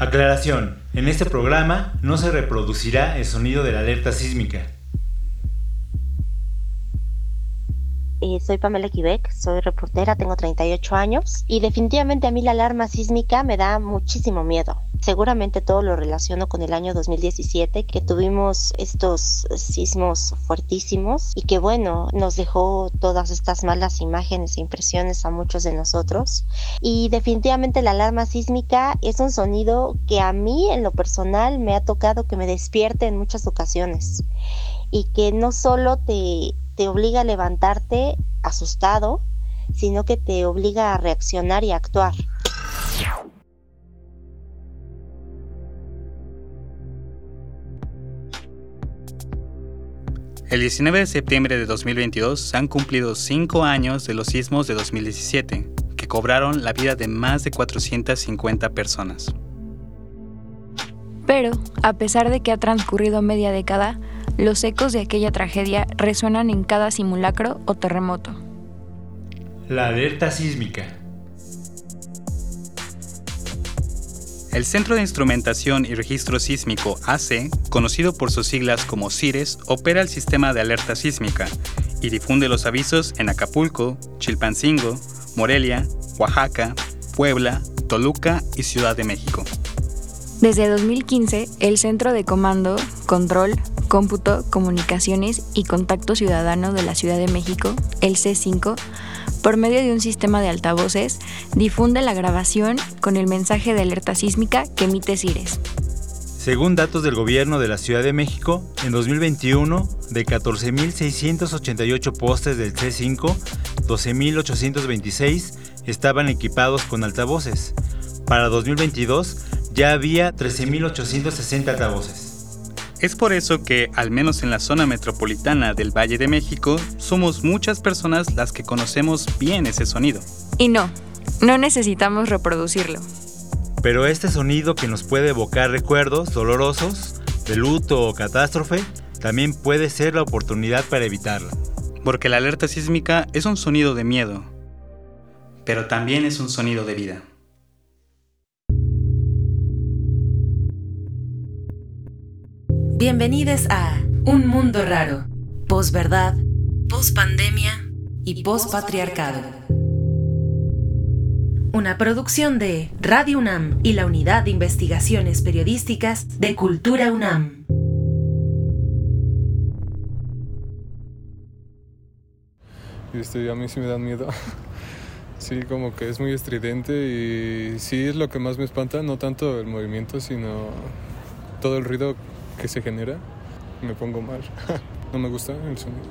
Aclaración, en este programa no se reproducirá el sonido de la alerta sísmica. Eh, soy Pamela Quebec, soy reportera, tengo 38 años y definitivamente a mí la alarma sísmica me da muchísimo miedo. Seguramente todo lo relaciono con el año 2017 que tuvimos estos sismos fuertísimos y que bueno, nos dejó todas estas malas imágenes e impresiones a muchos de nosotros. Y definitivamente la alarma sísmica es un sonido que a mí en lo personal me ha tocado que me despierte en muchas ocasiones y que no solo te te obliga a levantarte asustado, sino que te obliga a reaccionar y a actuar. El 19 de septiembre de 2022 se han cumplido cinco años de los sismos de 2017, que cobraron la vida de más de 450 personas. Pero, a pesar de que ha transcurrido media década, los ecos de aquella tragedia resuenan en cada simulacro o terremoto. La alerta sísmica. El Centro de Instrumentación y Registro Sísmico AC, conocido por sus siglas como CIRES, opera el sistema de alerta sísmica y difunde los avisos en Acapulco, Chilpancingo, Morelia, Oaxaca, Puebla, Toluca y Ciudad de México. Desde 2015, el Centro de Comando, Control, Cómputo, Comunicaciones y Contacto Ciudadano de la Ciudad de México, el C5, por medio de un sistema de altavoces, difunde la grabación con el mensaje de alerta sísmica que emite CIRES. Según datos del gobierno de la Ciudad de México, en 2021, de 14.688 postes del C5, 12.826 estaban equipados con altavoces. Para 2022 ya había 13.860 altavoces. Es por eso que, al menos en la zona metropolitana del Valle de México, somos muchas personas las que conocemos bien ese sonido. Y no, no necesitamos reproducirlo. Pero este sonido que nos puede evocar recuerdos dolorosos, de luto o catástrofe, también puede ser la oportunidad para evitarla. Porque la alerta sísmica es un sonido de miedo, pero también es un sonido de vida. Bienvenidos a Un Mundo Raro, posverdad, pospandemia y pospatriarcado. Una producción de Radio UNAM y la Unidad de Investigaciones Periodísticas de Cultura UNAM. Este, a mí sí me dan miedo. Sí, como que es muy estridente y sí es lo que más me espanta, no tanto el movimiento, sino todo el ruido que se genera, me pongo mal. no me gusta el sonido.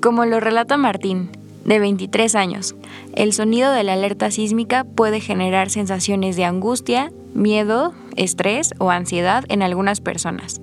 Como lo relata Martín, de 23 años, el sonido de la alerta sísmica puede generar sensaciones de angustia, miedo, estrés o ansiedad en algunas personas.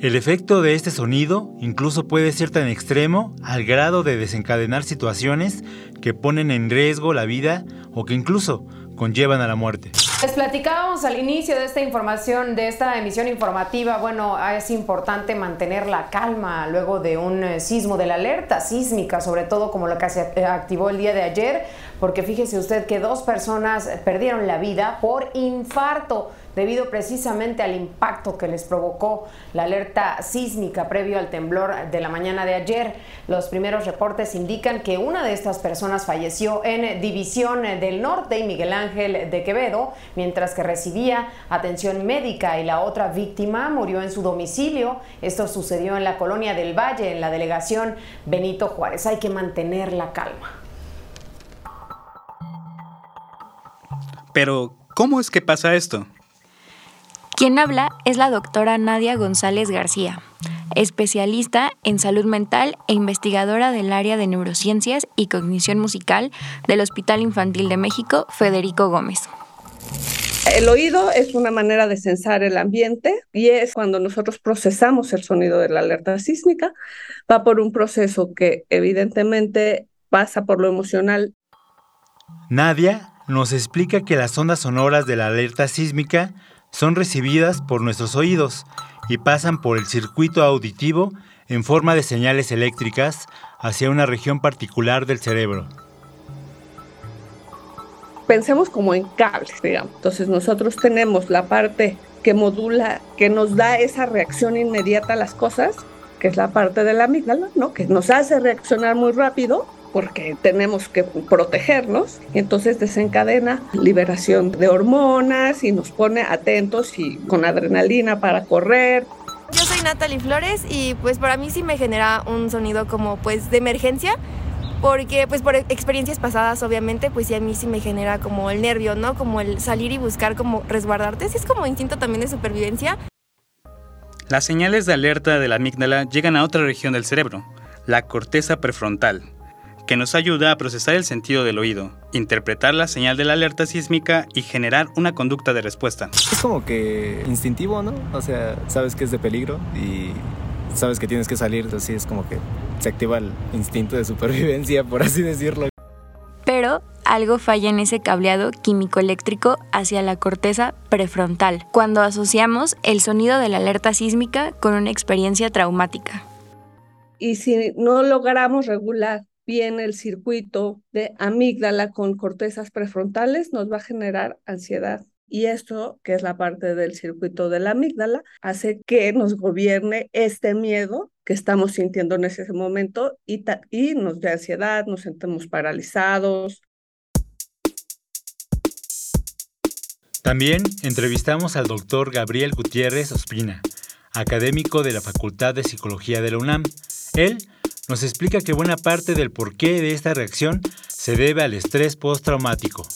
El efecto de este sonido incluso puede ser tan extremo al grado de desencadenar situaciones que ponen en riesgo la vida o que incluso conllevan a la muerte. Les platicábamos al inicio de esta información, de esta emisión informativa, bueno, es importante mantener la calma luego de un eh, sismo, de la alerta sísmica, sobre todo como la que se eh, activó el día de ayer, porque fíjese usted que dos personas perdieron la vida por infarto debido precisamente al impacto que les provocó la alerta sísmica previo al temblor de la mañana de ayer. Los primeros reportes indican que una de estas personas falleció en División del Norte y Miguel Ángel de Quevedo, mientras que recibía atención médica y la otra víctima murió en su domicilio. Esto sucedió en la colonia del Valle, en la delegación Benito Juárez. Hay que mantener la calma. Pero, ¿cómo es que pasa esto? Quien habla es la doctora Nadia González García, especialista en salud mental e investigadora del área de neurociencias y cognición musical del Hospital Infantil de México, Federico Gómez. El oído es una manera de censar el ambiente y es cuando nosotros procesamos el sonido de la alerta sísmica, va por un proceso que evidentemente pasa por lo emocional. Nadia nos explica que las ondas sonoras de la alerta sísmica son recibidas por nuestros oídos y pasan por el circuito auditivo en forma de señales eléctricas hacia una región particular del cerebro. Pensemos como en cables, digamos. Entonces nosotros tenemos la parte que modula, que nos da esa reacción inmediata a las cosas, que es la parte de la amígdala, ¿no? Que nos hace reaccionar muy rápido porque tenemos que protegernos. Y entonces desencadena liberación de hormonas y nos pone atentos y con adrenalina para correr. Yo soy Natalie Flores y pues para mí sí me genera un sonido como pues de emergencia porque pues por experiencias pasadas obviamente pues sí a mí sí me genera como el nervio, ¿no? Como el salir y buscar como resguardarte, sí es como instinto también de supervivencia. Las señales de alerta de la amígdala llegan a otra región del cerebro, la corteza prefrontal, que nos ayuda a procesar el sentido del oído, interpretar la señal de la alerta sísmica y generar una conducta de respuesta. Es como que instintivo, ¿no? O sea, sabes que es de peligro y sabes que tienes que salir, así es como que se activa el instinto de supervivencia, por así decirlo. Pero algo falla en ese cableado químico-eléctrico hacia la corteza prefrontal, cuando asociamos el sonido de la alerta sísmica con una experiencia traumática. Y si no logramos regular bien el circuito de amígdala con cortezas prefrontales, nos va a generar ansiedad y esto, que es la parte del circuito de la amígdala, hace que nos gobierne este miedo que estamos sintiendo en ese momento y, y nos dé ansiedad, nos sentimos paralizados. También entrevistamos al doctor Gabriel Gutiérrez Ospina, académico de la Facultad de Psicología de la UNAM. Él nos explica que buena parte del porqué de esta reacción se debe al estrés postraumático.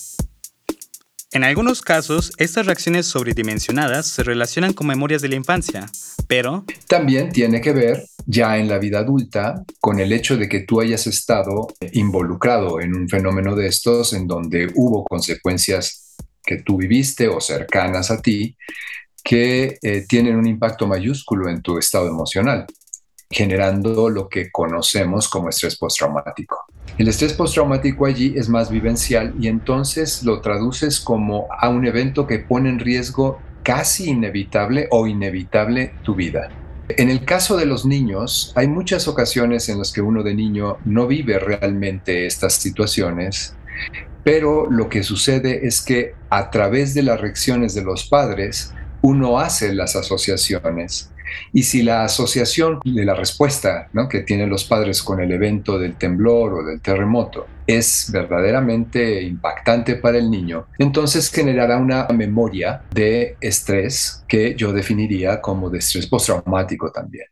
En algunos casos, estas reacciones sobredimensionadas se relacionan con memorias de la infancia, pero... También tiene que ver, ya en la vida adulta, con el hecho de que tú hayas estado involucrado en un fenómeno de estos en donde hubo consecuencias que tú viviste o cercanas a ti que eh, tienen un impacto mayúsculo en tu estado emocional generando lo que conocemos como estrés postraumático. El estrés postraumático allí es más vivencial y entonces lo traduces como a un evento que pone en riesgo casi inevitable o inevitable tu vida. En el caso de los niños, hay muchas ocasiones en las que uno de niño no vive realmente estas situaciones, pero lo que sucede es que a través de las reacciones de los padres, uno hace las asociaciones y si la asociación de la respuesta que tienen los padres con el evento del temblor o del terremoto es verdaderamente impactante para el niño, entonces generará una memoria de estrés que yo definiría como de estrés postraumático también.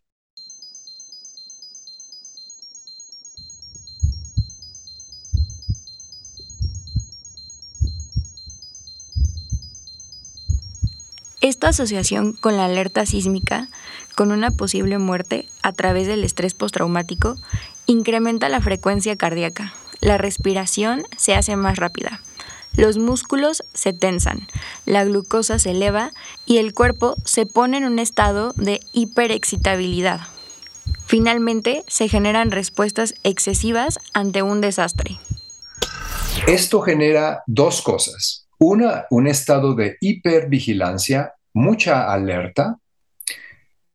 Esta asociación con la alerta sísmica, con una posible muerte a través del estrés postraumático, incrementa la frecuencia cardíaca. La respiración se hace más rápida. Los músculos se tensan, la glucosa se eleva y el cuerpo se pone en un estado de hiperexcitabilidad. Finalmente, se generan respuestas excesivas ante un desastre. Esto genera dos cosas. Una, un estado de hipervigilancia mucha alerta.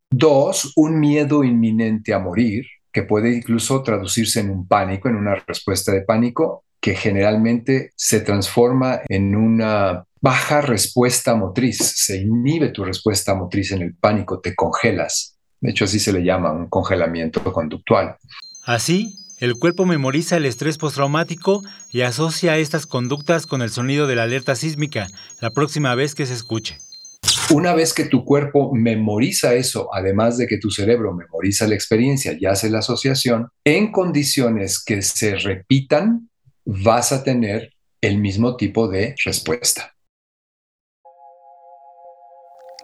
Dos, un miedo inminente a morir, que puede incluso traducirse en un pánico, en una respuesta de pánico, que generalmente se transforma en una baja respuesta motriz. Se inhibe tu respuesta motriz en el pánico, te congelas. De hecho, así se le llama un congelamiento conductual. Así, el cuerpo memoriza el estrés postraumático y asocia estas conductas con el sonido de la alerta sísmica la próxima vez que se escuche. Una vez que tu cuerpo memoriza eso, además de que tu cerebro memoriza la experiencia y hace la asociación, en condiciones que se repitan, vas a tener el mismo tipo de respuesta.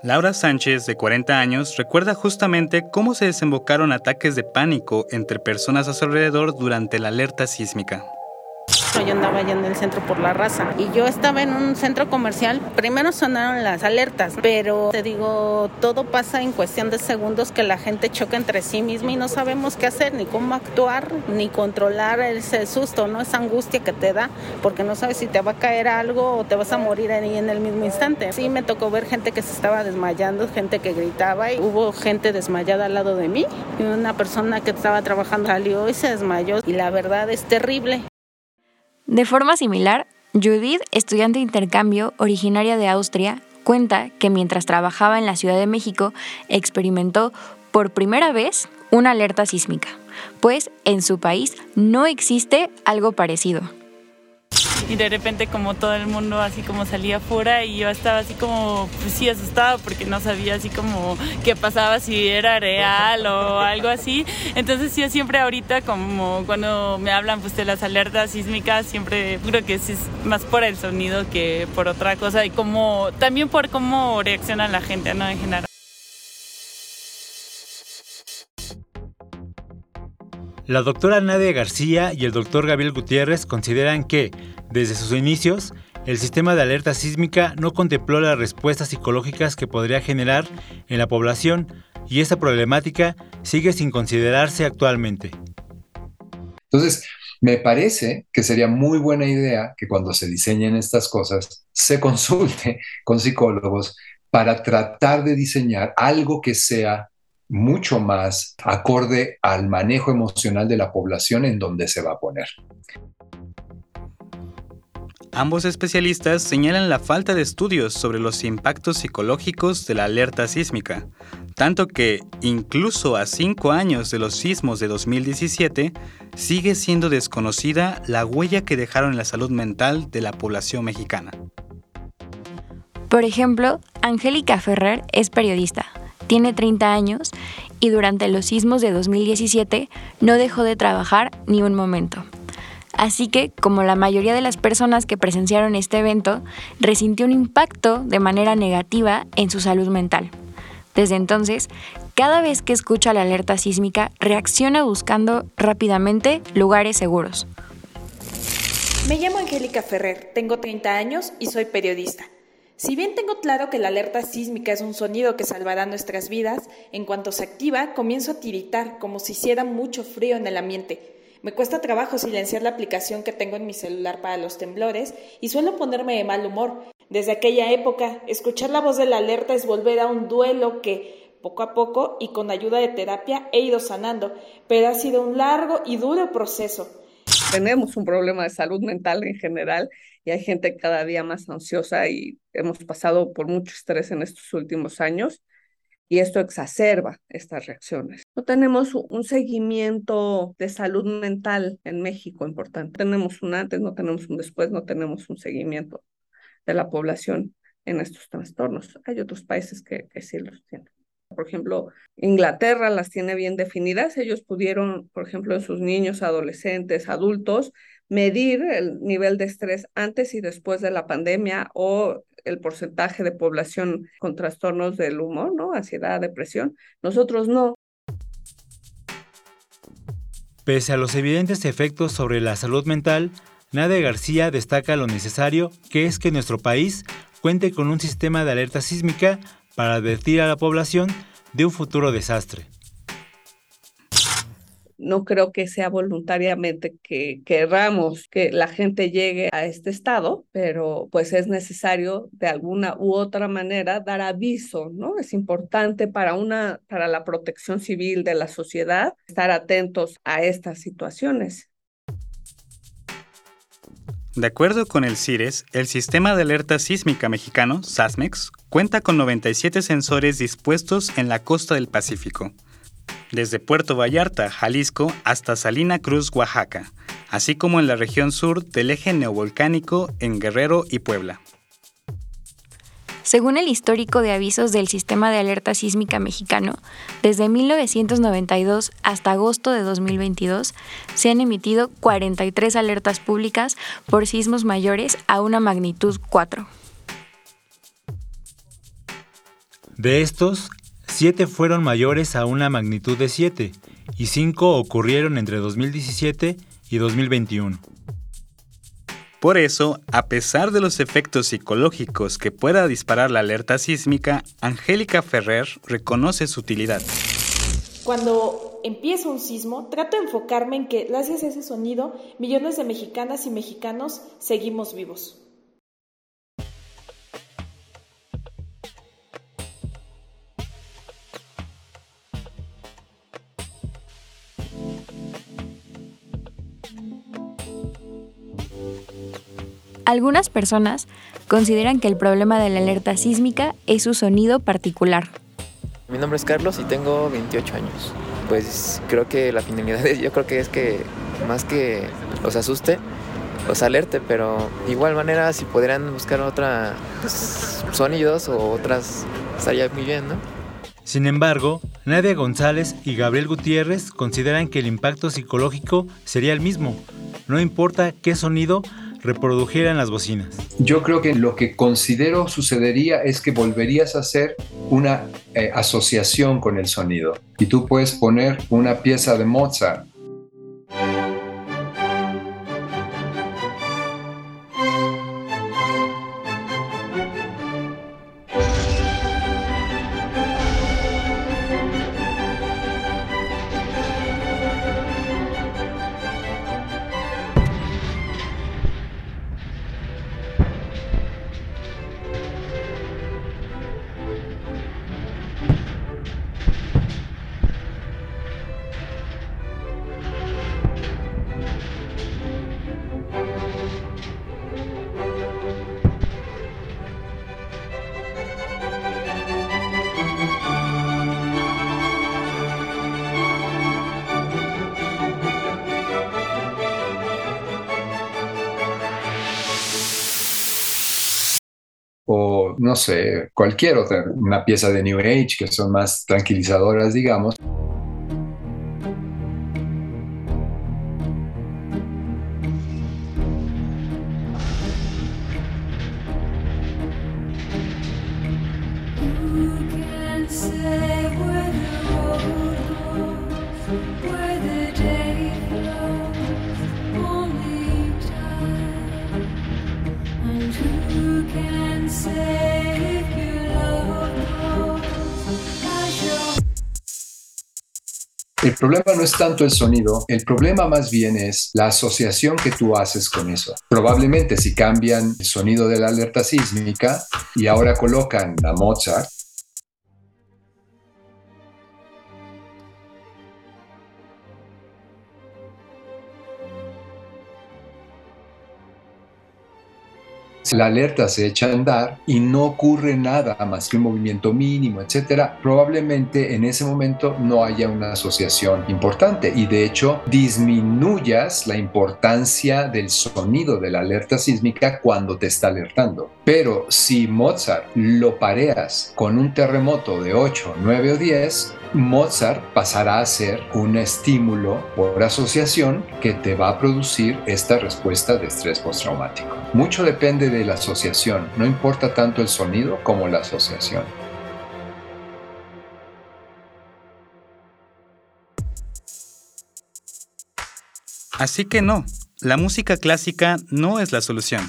Laura Sánchez, de 40 años, recuerda justamente cómo se desembocaron ataques de pánico entre personas a su alrededor durante la alerta sísmica. Yo andaba allá en el centro por la raza y yo estaba en un centro comercial. Primero sonaron las alertas, pero te digo, todo pasa en cuestión de segundos que la gente choca entre sí misma y no sabemos qué hacer, ni cómo actuar, ni controlar ese susto, ¿no? Esa angustia que te da, porque no sabes si te va a caer algo o te vas a morir ahí en el mismo instante. Sí, me tocó ver gente que se estaba desmayando, gente que gritaba y hubo gente desmayada al lado de mí y una persona que estaba trabajando salió y se desmayó y la verdad es terrible. De forma similar, Judith, estudiante de intercambio originaria de Austria, cuenta que mientras trabajaba en la Ciudad de México experimentó por primera vez una alerta sísmica, pues en su país no existe algo parecido y de repente como todo el mundo así como salía fuera y yo estaba así como, pues sí, asustada porque no sabía así como qué pasaba, si era real o algo así. Entonces yo siempre ahorita como cuando me hablan pues de las alertas sísmicas, siempre creo que es más por el sonido que por otra cosa y como también por cómo reacciona la gente, ¿no? En general. La doctora Nadia García y el doctor Gabriel Gutiérrez consideran que, desde sus inicios, el sistema de alerta sísmica no contempló las respuestas psicológicas que podría generar en la población y esta problemática sigue sin considerarse actualmente. Entonces, me parece que sería muy buena idea que cuando se diseñen estas cosas se consulte con psicólogos para tratar de diseñar algo que sea mucho más acorde al manejo emocional de la población en donde se va a poner. Ambos especialistas señalan la falta de estudios sobre los impactos psicológicos de la alerta sísmica, tanto que, incluso a cinco años de los sismos de 2017, sigue siendo desconocida la huella que dejaron en la salud mental de la población mexicana. Por ejemplo, Angélica Ferrer es periodista, tiene 30 años y durante los sismos de 2017 no dejó de trabajar ni un momento. Así que, como la mayoría de las personas que presenciaron este evento, resintió un impacto de manera negativa en su salud mental. Desde entonces, cada vez que escucha la alerta sísmica, reacciona buscando rápidamente lugares seguros. Me llamo Angélica Ferrer, tengo 30 años y soy periodista. Si bien tengo claro que la alerta sísmica es un sonido que salvará nuestras vidas, en cuanto se activa comienzo a tiritar como si hiciera mucho frío en el ambiente. Me cuesta trabajo silenciar la aplicación que tengo en mi celular para los temblores y suelo ponerme de mal humor. Desde aquella época, escuchar la voz de la alerta es volver a un duelo que, poco a poco y con ayuda de terapia, he ido sanando, pero ha sido un largo y duro proceso. Tenemos un problema de salud mental en general y hay gente cada día más ansiosa y hemos pasado por mucho estrés en estos últimos años y esto exacerba estas reacciones. No tenemos un seguimiento de salud mental en México importante. Tenemos un antes, no tenemos un después, no tenemos un seguimiento de la población en estos trastornos. Hay otros países que, que sí los tienen. Por ejemplo, Inglaterra las tiene bien definidas. Ellos pudieron, por ejemplo, en sus niños, adolescentes, adultos, medir el nivel de estrés antes y después de la pandemia o el porcentaje de población con trastornos del humor, ¿no? Ansiedad, depresión. Nosotros no. Pese a los evidentes efectos sobre la salud mental, Nadia García destaca lo necesario que es que nuestro país cuente con un sistema de alerta sísmica para advertir a la población de un futuro desastre no creo que sea voluntariamente que querramos que la gente llegue a este estado, pero pues es necesario de alguna u otra manera dar aviso, ¿no? Es importante para una para la protección civil de la sociedad estar atentos a estas situaciones. De acuerdo con el CIRES, el Sistema de Alerta Sísmica Mexicano, SASMEX, cuenta con 97 sensores dispuestos en la costa del Pacífico desde Puerto Vallarta, Jalisco, hasta Salina Cruz, Oaxaca, así como en la región sur del eje neovolcánico en Guerrero y Puebla. Según el histórico de avisos del Sistema de Alerta Sísmica Mexicano, desde 1992 hasta agosto de 2022 se han emitido 43 alertas públicas por sismos mayores a una magnitud 4. De estos, Siete fueron mayores a una magnitud de 7 y cinco ocurrieron entre 2017 y 2021. Por eso, a pesar de los efectos psicológicos que pueda disparar la alerta sísmica, Angélica Ferrer reconoce su utilidad. Cuando empieza un sismo, trato de enfocarme en que gracias a ese sonido, millones de mexicanas y mexicanos seguimos vivos. Algunas personas consideran que el problema de la alerta sísmica es su sonido particular. Mi nombre es Carlos y tengo 28 años. Pues creo que la finalidad de yo creo que es que más que los asuste, los alerte, pero de igual manera si pudieran buscar otra pues, sonidos o otras estaría muy bien, ¿no? Sin embargo, Nadia González y Gabriel Gutiérrez consideran que el impacto psicológico sería el mismo, no importa qué sonido reprodujeran las bocinas. Yo creo que lo que considero sucedería es que volverías a hacer una eh, asociación con el sonido. Y tú puedes poner una pieza de Mozart no sé, cualquier otra, una pieza de New Age que son más tranquilizadoras, digamos. Problema no es tanto el sonido, el problema más bien es la asociación que tú haces con eso. Probablemente si cambian el sonido de la alerta sísmica y ahora colocan a Mozart, la alerta se echa a andar y no ocurre nada más que un movimiento mínimo, etcétera, probablemente en ese momento no haya una asociación importante y de hecho disminuyas la importancia del sonido de la alerta sísmica cuando te está alertando. Pero si Mozart lo pareas con un terremoto de 8, 9 o 10, Mozart pasará a ser un estímulo por asociación que te va a producir esta respuesta de estrés postraumático. Mucho depende de la asociación, no importa tanto el sonido como la asociación. Así que no, la música clásica no es la solución.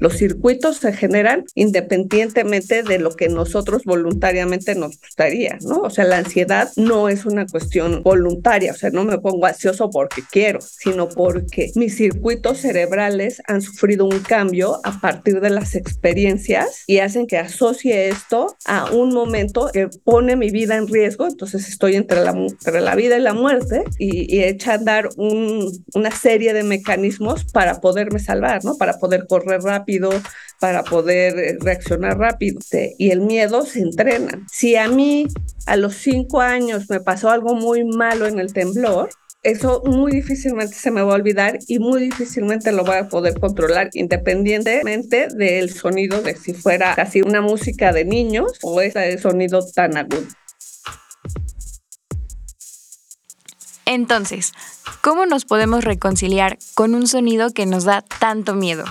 Los circuitos se generan independientemente de lo que nosotros voluntariamente nos gustaría, ¿no? O sea, la ansiedad no es una cuestión voluntaria, o sea, no me pongo ansioso porque quiero, sino porque mis circuitos cerebrales han sufrido un cambio a partir de las experiencias y hacen que asocie esto a un momento que pone mi vida en riesgo, entonces estoy entre la, entre la vida y la muerte y, y echa a andar un, una serie de mecanismos para poderme salvar, ¿no? Para poder correr rápido para poder eh, reaccionar rápido. Y el miedo se entrena. Si a mí a los cinco años me pasó algo muy malo en el temblor, eso muy difícilmente se me va a olvidar y muy difícilmente lo voy a poder controlar independientemente del sonido de si fuera casi una música de niños o ese sonido tan agudo. Entonces, ¿cómo nos podemos reconciliar con un sonido que nos da tanto miedo?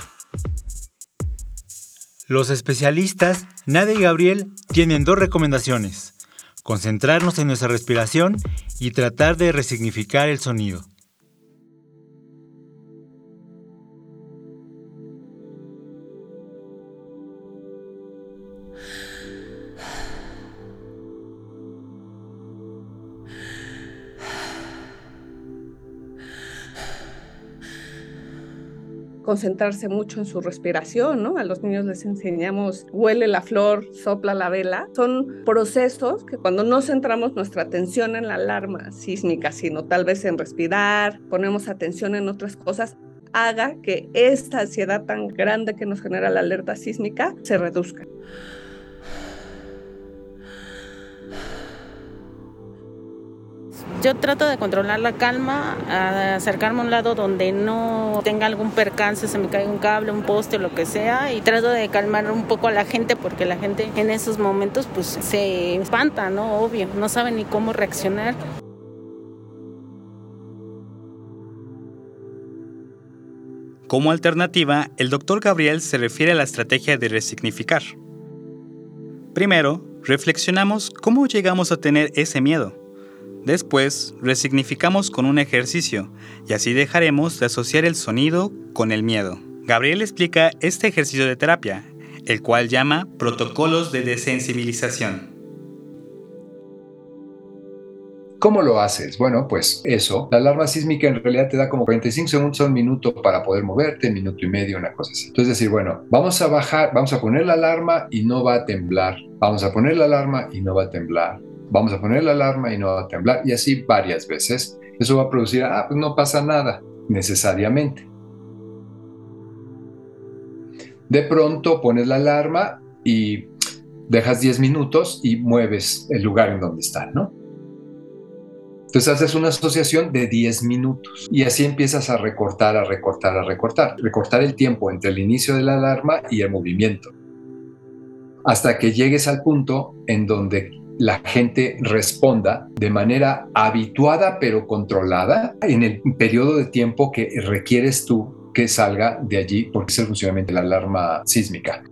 Los especialistas, Nadia y Gabriel, tienen dos recomendaciones. Concentrarnos en nuestra respiración y tratar de resignificar el sonido. Concentrarse mucho en su respiración, ¿no? A los niños les enseñamos, huele la flor, sopla la vela. Son procesos que cuando no centramos nuestra atención en la alarma sísmica, sino tal vez en respirar, ponemos atención en otras cosas, haga que esta ansiedad tan grande que nos genera la alerta sísmica se reduzca. Yo trato de controlar la calma, acercarme a un lado donde no tenga algún percance, se me caiga un cable, un poste o lo que sea, y trato de calmar un poco a la gente porque la gente en esos momentos pues se espanta, ¿no? Obvio, no sabe ni cómo reaccionar. Como alternativa, el doctor Gabriel se refiere a la estrategia de resignificar. Primero, reflexionamos cómo llegamos a tener ese miedo. Después, resignificamos con un ejercicio y así dejaremos de asociar el sonido con el miedo. Gabriel explica este ejercicio de terapia, el cual llama protocolos de desensibilización. ¿Cómo lo haces? Bueno, pues eso. La alarma sísmica en realidad te da como 45 segundos a un minuto para poder moverte, minuto y medio, una cosa así. Entonces decir, bueno, vamos a bajar, vamos a poner la alarma y no va a temblar. Vamos a poner la alarma y no va a temblar vamos a poner la alarma y no va a temblar, y así varias veces. Eso va a producir, ah, pues no pasa nada, necesariamente. De pronto pones la alarma y dejas 10 minutos y mueves el lugar en donde está, ¿no? Entonces haces una asociación de 10 minutos y así empiezas a recortar, a recortar, a recortar, recortar el tiempo entre el inicio de la alarma y el movimiento, hasta que llegues al punto en donde la gente responda de manera habituada pero controlada en el periodo de tiempo que requieres tú que salga de allí porque es el funcionamiento de la alarma sísmica.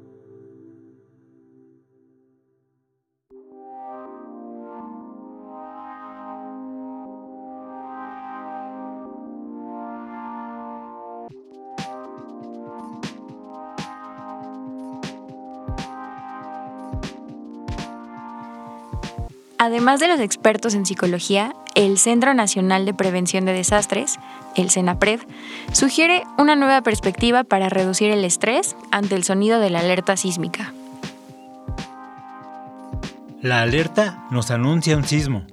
Además de los expertos en psicología, el Centro Nacional de Prevención de Desastres, el CENAPRED, sugiere una nueva perspectiva para reducir el estrés ante el sonido de la alerta sísmica. La alerta nos anuncia un sismo.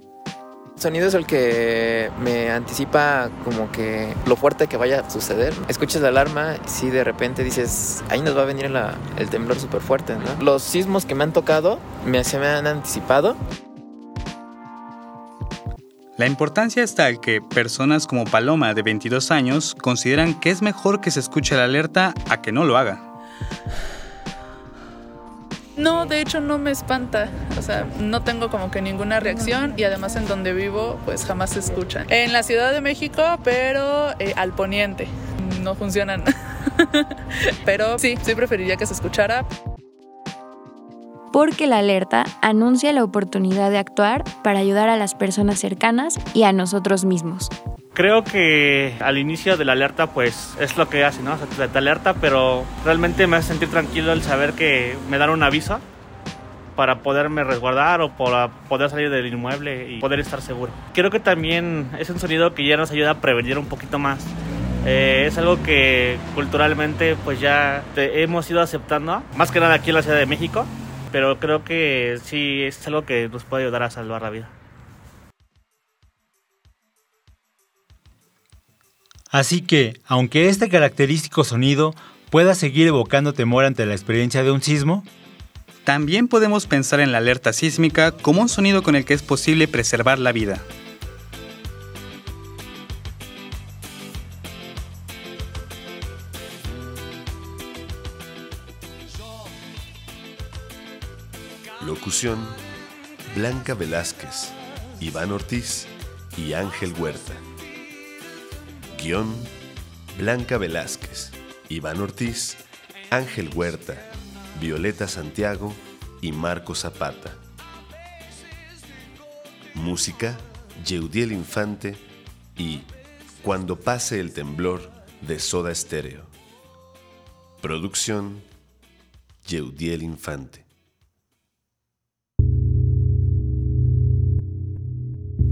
El sonido es el que me anticipa como que lo fuerte que vaya a suceder. Escuchas la alarma y si de repente dices, ahí nos va a venir el temblor súper fuerte. Los sismos que me han tocado me, se me han anticipado la importancia está que personas como Paloma, de 22 años, consideran que es mejor que se escuche la alerta a que no lo haga. No, de hecho no me espanta, o sea, no tengo como que ninguna reacción y además en donde vivo pues jamás se escucha. En la Ciudad de México, pero eh, al poniente, no funcionan. pero sí, sí preferiría que se escuchara porque la alerta anuncia la oportunidad de actuar para ayudar a las personas cercanas y a nosotros mismos. Creo que al inicio de la alerta pues es lo que hace, ¿no? O sea, te alerta, pero realmente me hace sentir tranquilo el saber que me dan un aviso para poderme resguardar o para poder salir del inmueble y poder estar seguro. Creo que también es un sonido que ya nos ayuda a prevenir un poquito más. Eh, es algo que culturalmente pues ya hemos ido aceptando, más que nada aquí en la Ciudad de México pero creo que sí es algo que nos puede ayudar a salvar la vida. Así que, aunque este característico sonido pueda seguir evocando temor ante la experiencia de un sismo, también podemos pensar en la alerta sísmica como un sonido con el que es posible preservar la vida. Locución, Blanca Velázquez, Iván Ortiz y Ángel Huerta. Guión, Blanca Velázquez, Iván Ortiz, Ángel Huerta, Violeta Santiago y Marco Zapata. Música, Yeudiel Infante y Cuando pase el temblor de Soda Stereo. Producción, Yeudiel Infante.